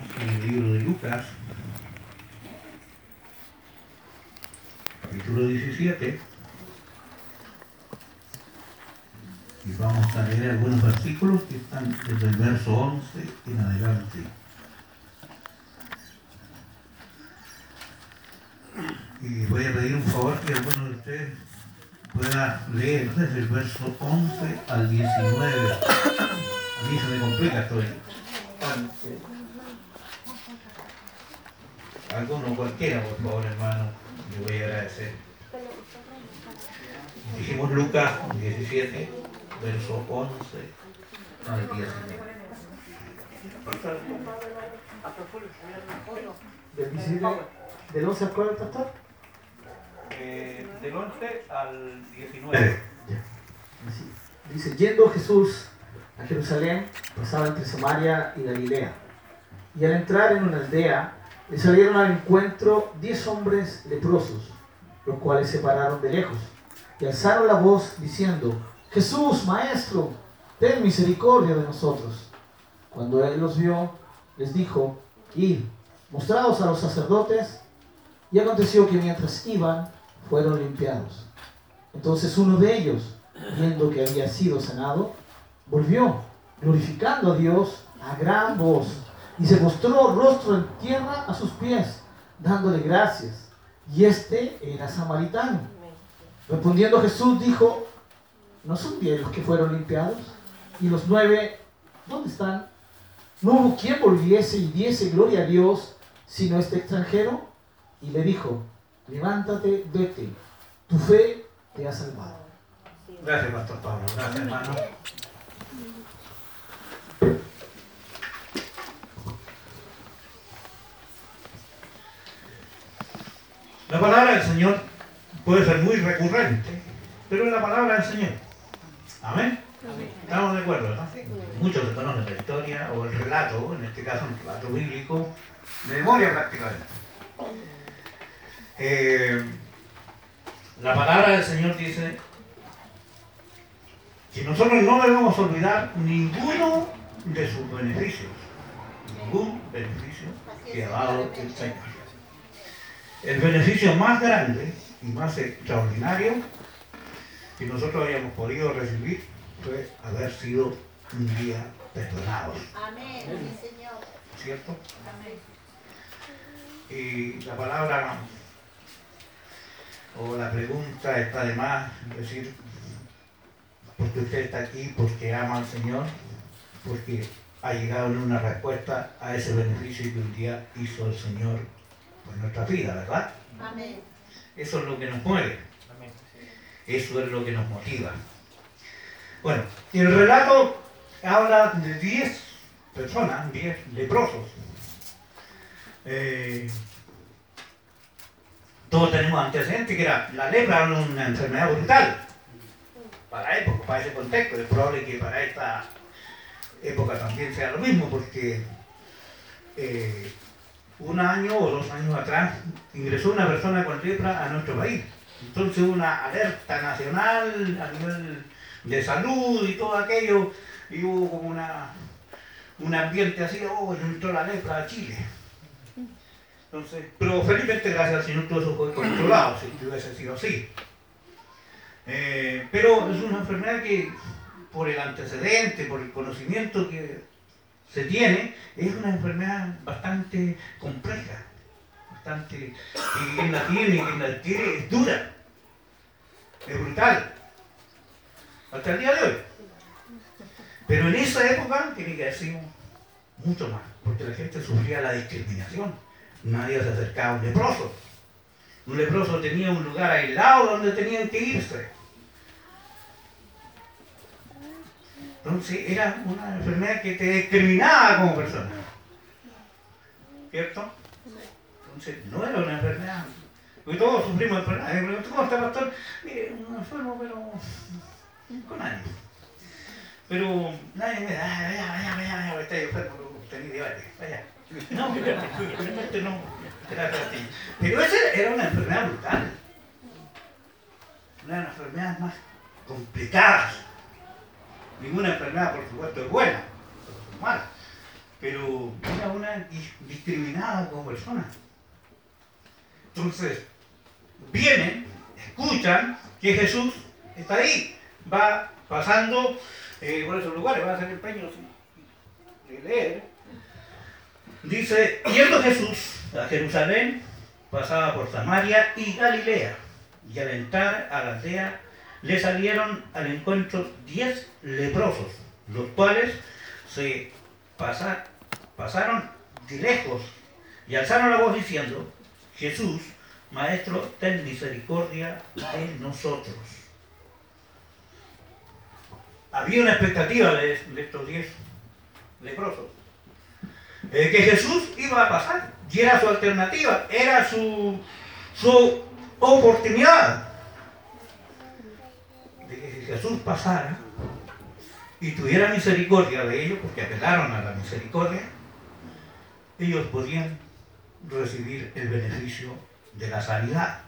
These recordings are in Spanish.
En el libro de Lucas, capítulo 17. Y vamos a leer algunos versículos que están desde el verso 11 en adelante. Y voy a pedir un favor que alguno de ustedes pueda leer desde el verso 11 al 19. A mí se me complica esto. Alguno cualquiera, por favor, hermano, le voy a agradecer. Dijimos Lucas 17, verso 11 al 19. Del 17, del 11 al 4, pastor. Eh, del 11 al 19. Así. Dice, yendo Jesús a Jerusalén, pasaba entre Samaria y Galilea. Y al entrar en una aldea, le salieron al encuentro diez hombres leprosos, los cuales se pararon de lejos y alzaron la voz diciendo, Jesús, Maestro, ten misericordia de nosotros. Cuando él los vio, les dijo, id, mostrados a los sacerdotes, y aconteció que mientras iban, fueron limpiados. Entonces uno de ellos, viendo que había sido sanado, volvió, glorificando a Dios a gran voz, y se mostró rostro en tierra a sus pies, dándole gracias. Y este era samaritano. Respondiendo Jesús dijo, ¿no son diez los que fueron limpiados? Y los nueve, ¿dónde están? No hubo quien volviese y diese gloria a Dios, sino este extranjero. Y le dijo, levántate, vete, tu fe te ha salvado. Gracias, Pastor Pablo. Gracias, hermano. La palabra del Señor puede ser muy recurrente, pero es la palabra del Señor. Amén. Estamos de acuerdo, ¿no? Muchos se conocen la historia o el relato, en este caso el relato bíblico, de memoria prácticamente. Eh, la palabra del Señor dice que nosotros no debemos olvidar ninguno de sus beneficios, ningún beneficio que ha dado el Señor. El beneficio más grande y más extraordinario que nosotros hayamos podido recibir fue haber sido un día perdonados, Amén, mi Señor. ¿cierto? Amén. Y la palabra o la pregunta está de más, es decir, porque usted está aquí, porque ama al Señor, porque ha llegado en una respuesta a ese beneficio que un día hizo el Señor por nuestra vida, ¿verdad? Amén. Eso es lo que nos mueve, eso es lo que nos motiva. Bueno, el relato habla de 10 personas, 10 leprosos. Eh, todos tenemos antecedentes que era la lepra era una enfermedad brutal para la época, para ese contexto. Es probable que para esta época también sea lo mismo, porque eh, un año o dos años atrás ingresó una persona con lepra a nuestro país. Entonces una alerta nacional a nivel de salud y todo aquello, y hubo como una, un ambiente así, oh, entró la lepra a Chile. Entonces, pero felizmente gracias al Señor todo eso fue controlado, si hubiese sido así. Eh, pero es una enfermedad que por el antecedente, por el conocimiento que se tiene, es una enfermedad bastante compleja, bastante, que quien la tiene, quien la adquiere, es dura, es brutal, hasta el día de hoy. Pero en esa época tiene que haber mucho más, porque la gente sufría la discriminación. Nadie se acercaba a un leproso. Un leproso tenía un lugar aislado donde tenían que irse. Entonces era una enfermedad que te discriminaba como persona. ¿Cierto? Entonces no era una enfermedad. Porque todos sufrimos enfermedades. ¿cómo está pastor? Mire, un enfermo, pero con ánimo. Pero nadie me da, "Ah, vaya, vaya, vaya, vaya, está enfermo, tenía debate, vaya. No, realmente no. Era. Pero esa era una enfermedad brutal. Una de las enfermedades más complicadas. Ninguna enfermedad, por supuesto, es buena, pero son malas. pero era una discriminada como persona. Entonces, vienen, escuchan que Jesús está ahí, va pasando eh, por esos lugares, va a hacer empeño de leer. Dice, yendo Jesús a Jerusalén, pasaba por Samaria y Galilea, y al entrar a la aldea le salieron al encuentro diez leprosos, los cuales se pasaron de lejos y alzaron la voz diciendo, Jesús, Maestro, ten misericordia de nosotros. Había una expectativa de, estos diez leprosos, que Jesús iba a pasar, y era su alternativa, era su, su oportunidad Jesús pasara y tuviera misericordia de ellos, porque apelaron a la misericordia, ellos podían recibir el beneficio de la sanidad.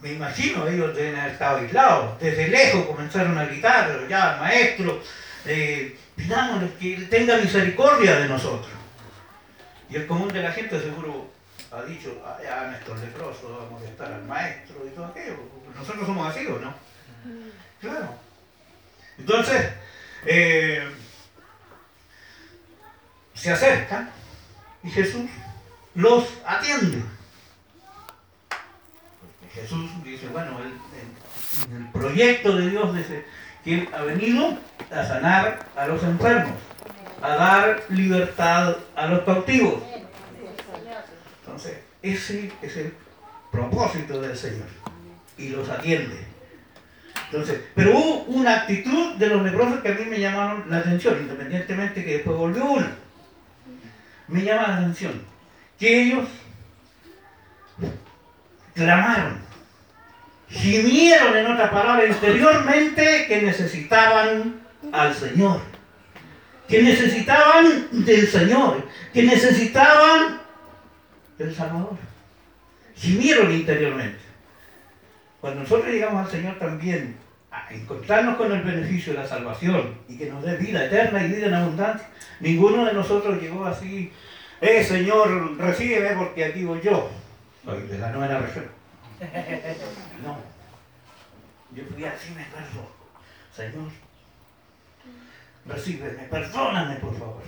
me imagino, ellos deben haber estado aislados, desde lejos comenzaron a gritar, ya maestro, eh, pidámosle que tenga misericordia de nosotros. Y el común de la gente seguro ha dicho, ah, ya nuestros leprosos vamos a molestar al maestro y todo aquello. Nosotros somos así, ¿o no? Claro. Entonces, eh, se acercan y Jesús los atiende. Jesús dice, bueno, el, el, proyecto de Dios dice que Él ha venido a sanar a los enfermos, a dar libertad a los cautivos. Ese es el propósito del Señor. Y los atiende. Entonces, pero hubo una actitud de los leprosos que a mí me llamaron la atención, independientemente que después volvió uno. Me llama la atención que ellos clamaron, gimieron en otra palabra interiormente que necesitaban al Señor, que necesitaban del Señor, que necesitaban del Salvador. Gimieron interiormente. Cuando nosotros llegamos al Señor también a encontrarnos con el beneficio de la salvación y que nos dé vida eterna y vida en abundancia, ninguno de nosotros llegó así, eh Señor, recíbeme porque aquí voy yo. Soy de la nueva región. No. Yo fui así, me perdono. Señor, recíbeme, perdóname por favor.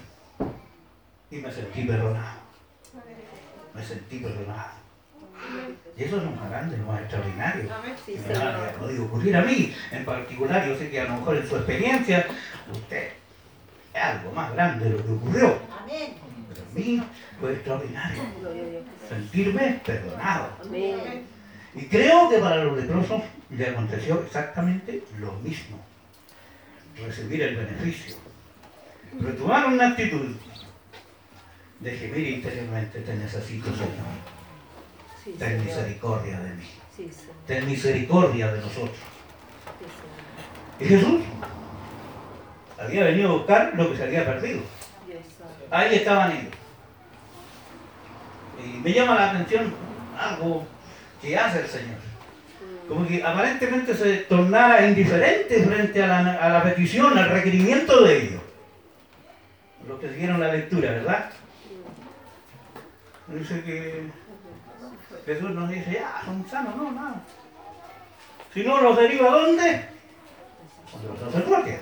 Y me sentí perdonado. Me sentí perdonado. Y eso es un grande, no es extraordinario. Sí, me ha podido ocurrir a mí en particular. Yo sé que a lo mejor en su experiencia, usted es algo más grande de lo que ocurrió. Pero a mí fue extraordinario. Sentirme perdonado. Y creo que para los leprosos le aconteció exactamente lo mismo. Recibir el beneficio. Retomaron una actitud de gemir interiormente, te necesito, Señor ten misericordia de mí. ten misericordia de nosotros. y Jesús había venido a buscar lo que se había perdido. Ahí estaban ellos. Y me llama la atención algo que hace el Señor. Como que aparentemente se tornara indiferente frente a la, a la petición, al requerimiento de ellos. Los que siguieron la lectura, ¿verdad? Dice que Jesús nos dice, ya, son sanos, no, nada. Si no, ¿los deriva dónde? A los sacerdotes.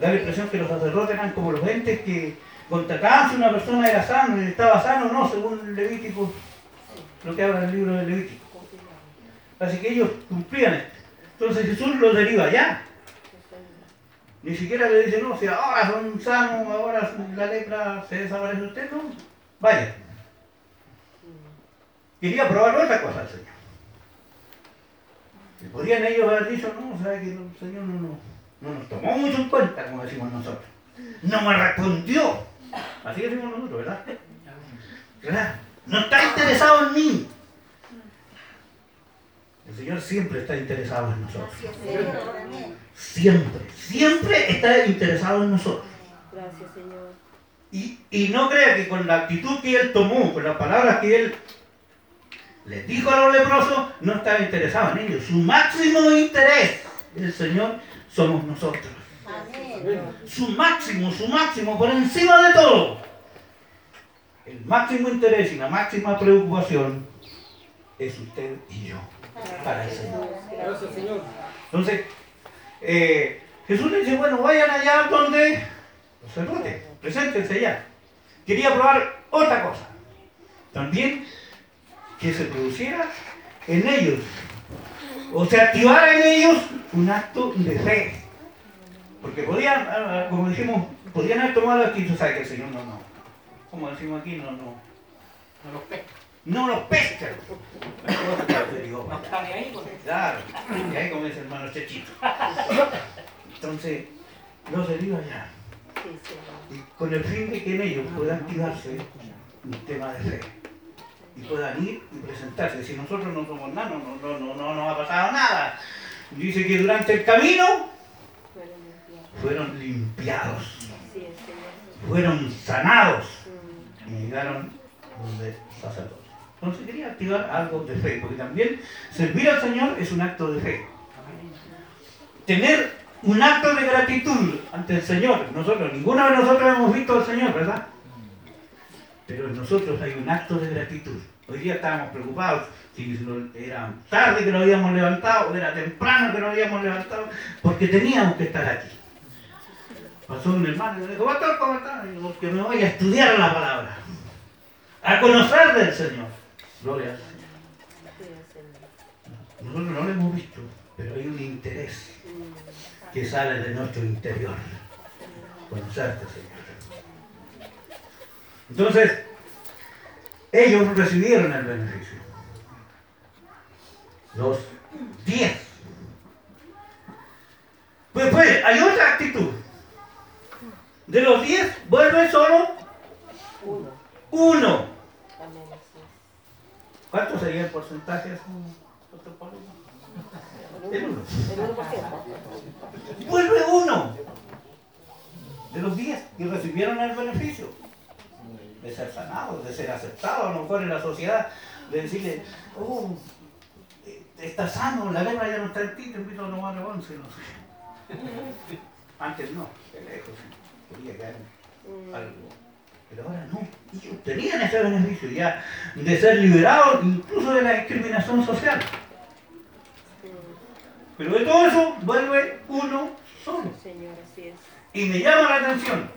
Da la impresión que los sacerdotes eran como los entes que constataban si una persona era sano estaba sano o no, según Levítico, lo que habla el libro del Levítico. Así que ellos cumplían esto. Entonces Jesús los deriva allá. Ni siquiera le dice, no, si ahora son sanos, ahora la lepra se desaparece usted, no. Vaya. Quería probar otra cosa al Señor. Y podrían ellos haber dicho, no, sea que el Señor no, no, nos tomó mucho en cuenta, como decimos nosotros. No me respondió. Así decimos nosotros, ¿verdad? ¿Verdad? No está interesado en mí. El Señor siempre está interesado en nosotros. Siempre, siempre está interesado en nosotros. Gracias, Señor. Y, y no crea que con la actitud que Él tomó, con las palabras que Él les dijo a los leprosos, no estaba interesado en ellos. Su máximo interés, el Señor, somos nosotros. Amén. Su máximo, su máximo, por encima de todo. El máximo interés y la máxima preocupación es usted y yo para el Señor. Gracias, Señor. Entonces, eh, Jesús le dice, bueno, vayan allá donde los sacerdotes, preséntense allá. Quería probar otra cosa. También que se produciera en ellos, o se activara en ellos un acto de fe. Porque podían, ah, ah, como dijimos, podían haber tomado aquí, tú sabes que el Señor no, no. Como decimos aquí, no, no. No los pesca. No los pesca. No está ni ahí con eso. Claro, y ahí comienza el hermano Chechito. Entonces, los heridos allá. Y con el fin de que en ellos pueda activarse un tema de fe. Y puedan ir y presentarse. Si nosotros no somos nada, no, no, no, no, no nos ha pasado nada. Dice que durante el camino fueron limpiados, fueron sanados y llegaron donde sacerdotes. Entonces quería activar algo de fe, porque también servir al Señor es un acto de fe. Tener un acto de gratitud ante el Señor. Nosotros, ninguno de nosotros hemos visto al Señor, ¿verdad? Pero en nosotros hay un acto de gratitud. Hoy día estábamos preocupados si era tarde que nos habíamos levantado o era temprano que nos habíamos levantado, porque teníamos que estar aquí. Pasó un hermano y me dijo, Pastor, ¿cómo está? Y digo, que me voy a estudiar la palabra, a conocer del Señor. Gloria al Señor. Nosotros no lo hemos visto, pero hay un interés que sale de nuestro interior. Conocerte, Señor. Entonces, ellos recibieron el beneficio. Los diez. Pues, pues, hay otra actitud. De los diez, vuelve solo uno. ¿Cuánto sería el porcentaje? El uno. Vuelve uno de los diez y recibieron el beneficio de ser sanados, de ser aceptados a lo mejor en la sociedad, de decirle, oh, eh, está sano, la guerra ya no está en ti, te invito a tomar once, no sé. Antes no, de lejos, podía caer algo. Pero ahora no, ellos tenían ese beneficio ya de ser liberados incluso de la discriminación social. Pero de todo eso vuelve uno solo. Señor, así es. Y me llama la atención,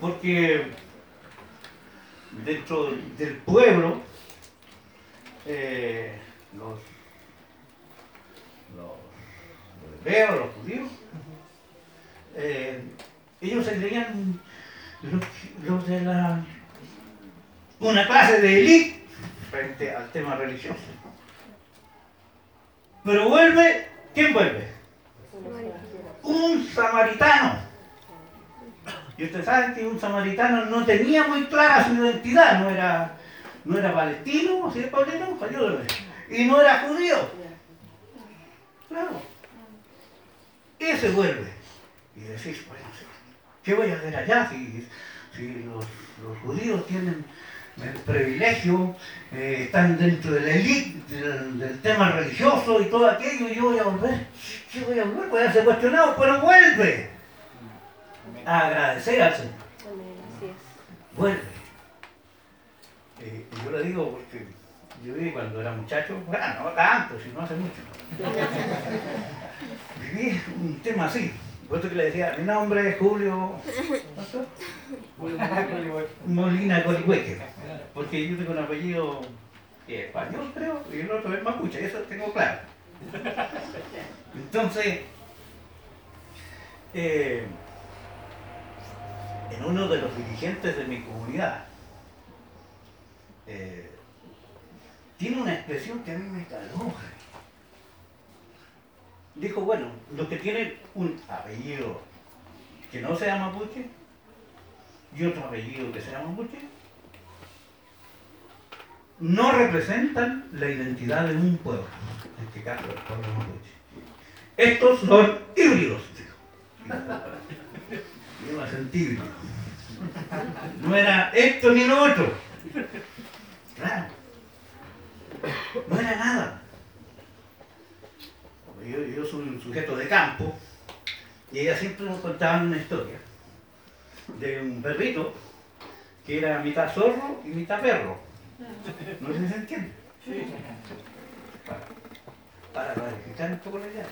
porque dentro del pueblo, eh, los, los, hebreos, los judíos, eh, ellos se creían los, los de la, una clase de élite frente al tema religioso. Pero vuelve, ¿quién vuelve? un samaritano. Y ustedes saben que un samaritano no tenía muy clara su identidad, no era, no era palestino, ¿sí es palestino? Ayúdame. Y no era judío. Claro. Ese vuelve. Y decís, bueno, ¿qué voy a hacer allá si, si los, judíos tienen el privilegio, eh, están dentro de la del, del tema religioso y todo aquello, y yo voy a volver. ¿Qué voy a volver? Voy a ser cuestionado, pero vuelve a agradecer al Señor. Amén, así es. Vuelve. Eh, yo le digo porque yo viví cuando era muchacho, bueno, no tanto, sino hace mucho. Viví un tema así. Por eso que le decía, mi nombre es Julio ¿cuánto? Molina Colihueque. Porque yo tengo un apellido español, creo, y el otro es mapuche, eso tengo claro. Entonces, eh, en uno de los dirigentes de mi comunidad, eh, tiene una expresión que a mí me caló. Dijo, bueno, los que tienen un apellido que no sea mapuche y otro apellido que sea mapuche, no representan la identidad de un pueblo, en este caso el pueblo mapuche. Estos son híbridos, dijo. Me sentí híbrido. No era esto ni lo otro. Claro. No era nada. Yo, soy un sujeto de campo Y ella siempre nos contaba una historia de un perrito que era mitad zorro y mitad perro. No sé si se entiende. Para, para un poco la idea.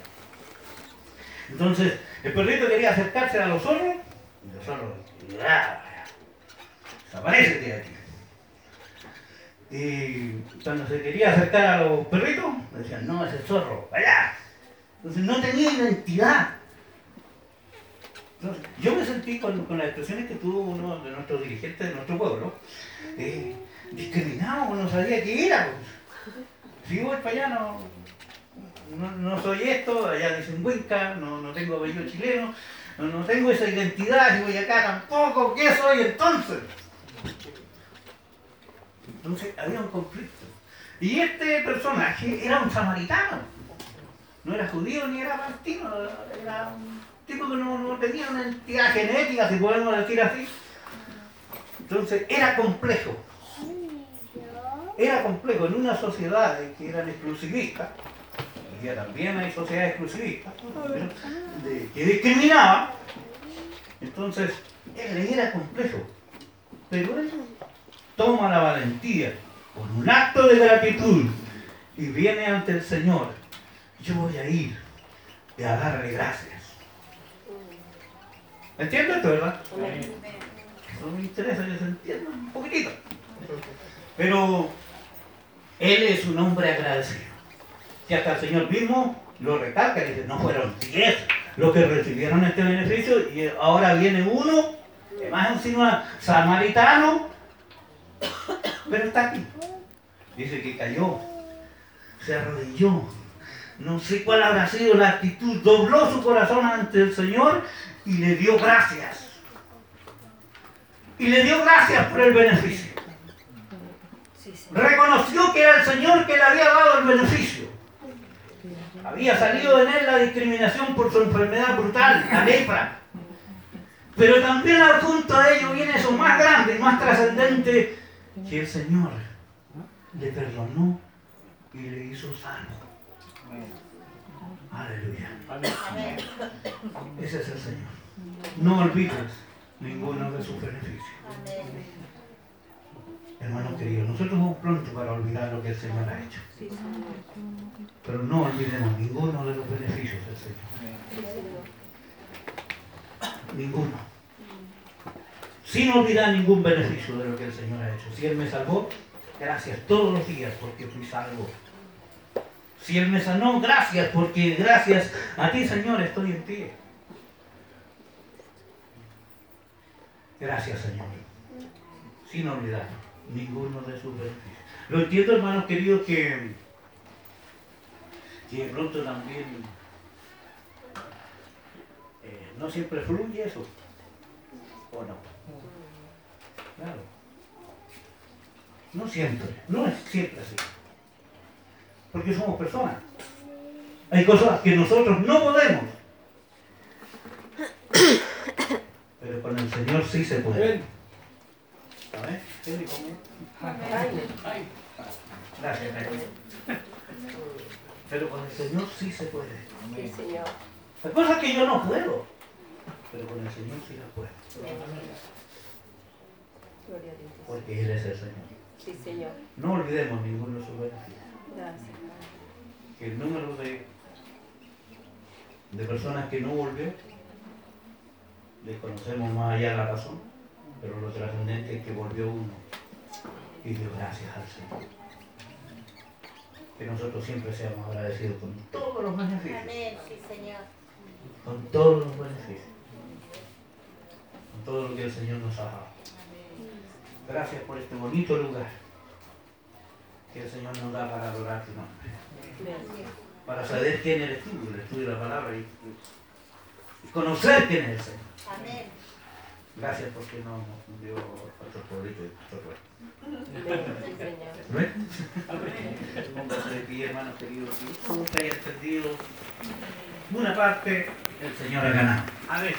Entonces, el perrito quería acercarse a los zorros ¡ah! desaparece de aquí. Y cuando se quería acercar a los perritos, decían, no, ese zorro, allá. Entonces no tenía identidad. Entonces, yo me sentí con, con las expresiones que tuvo uno de nuestros dirigentes de nuestro pueblo, eh, discriminado, no sabía qué era. Si voy para allá no, no, no soy esto, allá dicen Huinca, no, no tengo apellido chileno, no, no tengo esa identidad, si voy acá tampoco, ¿qué soy entonces? Entonces había un conflicto. Y este personaje era un samaritano. No era judío ni era palestino, era un tipo que no, no tenía una entidad genética, si podemos decir así. Entonces era complejo. Era complejo en una sociedad que eran exclusivistas, día también hay sociedades exclusivistas, de- que discriminaban. Entonces, él era complejo. Pero él toma la valentía con un acto de gratitud y viene ante el Señor. Yo voy a ir y a darle gracias. ¿Entiendes esto, verdad? Eso me interesa que se entienda un poquitito. Pero él es un hombre agradecido. Que hasta el Señor mismo lo recalca dice, no fueron 10 los que recibieron este beneficio y ahora viene uno, que más encima samaritano, pero está aquí. Dice que cayó, se arrodilló. No sé cuál habrá sido la actitud. Dobló su corazón ante el Señor y le dio gracias. Y le dio gracias por el beneficio. Reconoció que era el Señor que le había dado el beneficio. Había salido en él la discriminación por su enfermedad brutal, la lepra. Pero también junto a ello viene eso más grande, más trascendente, que el Señor le perdonó y le hizo salvo. Aleluya. Ese es el Señor. No olvides ninguno de sus beneficios. Hermano querido, nosotros somos pronto para olvidar lo que el Señor ha hecho. Pero no olvidemos ninguno de los beneficios del Señor. Ninguno. Sin olvidar ningún beneficio de lo que el Señor ha hecho. Si Él me salvó, gracias todos los días porque fui salvo. Si Él me sanó, gracias porque gracias a ti, Señor, estoy en ti. Gracias, Señor. Sin olvidar ninguno de sus beneficios. Lo entiendo, hermanos queridos, que, que de pronto también eh, no siempre fluye eso. ¿O no? Claro. No siempre, no es siempre así. Porque somos personas. Hay cosas que nosotros no podemos. Pero con el Señor sí se puede. Jaime. Pero con el Señor sí se puede. Sí, Señor. Hay cosas que yo no puedo. Pero con el Señor sí las puedo. Gloria a Dios. Porque Él es el Señor. Sí, Señor. No olvidemos ninguno de sus beneficios. Gracias. que el número de, de personas que no volvió, desconocemos más allá la razón, pero lo trascendente es que volvió uno y dio gracias al Señor. Que nosotros siempre seamos agradecidos con todos los beneficios, Amén, sí, Señor. con todos los beneficios, con todo lo que el Señor nos ha dado. Gracias por este bonito lugar que el Señor nos da para adorar tu nombre. Para saber quién eres tú, el estudio de la palabra y, y conocer quién es el Señor. Amén. Gracias porque no nos dio otro pueblito. ¿Ves? Póngase de pie, hermanos queridos, que usted haya entendido una parte, el Señor ha ganado. A ver.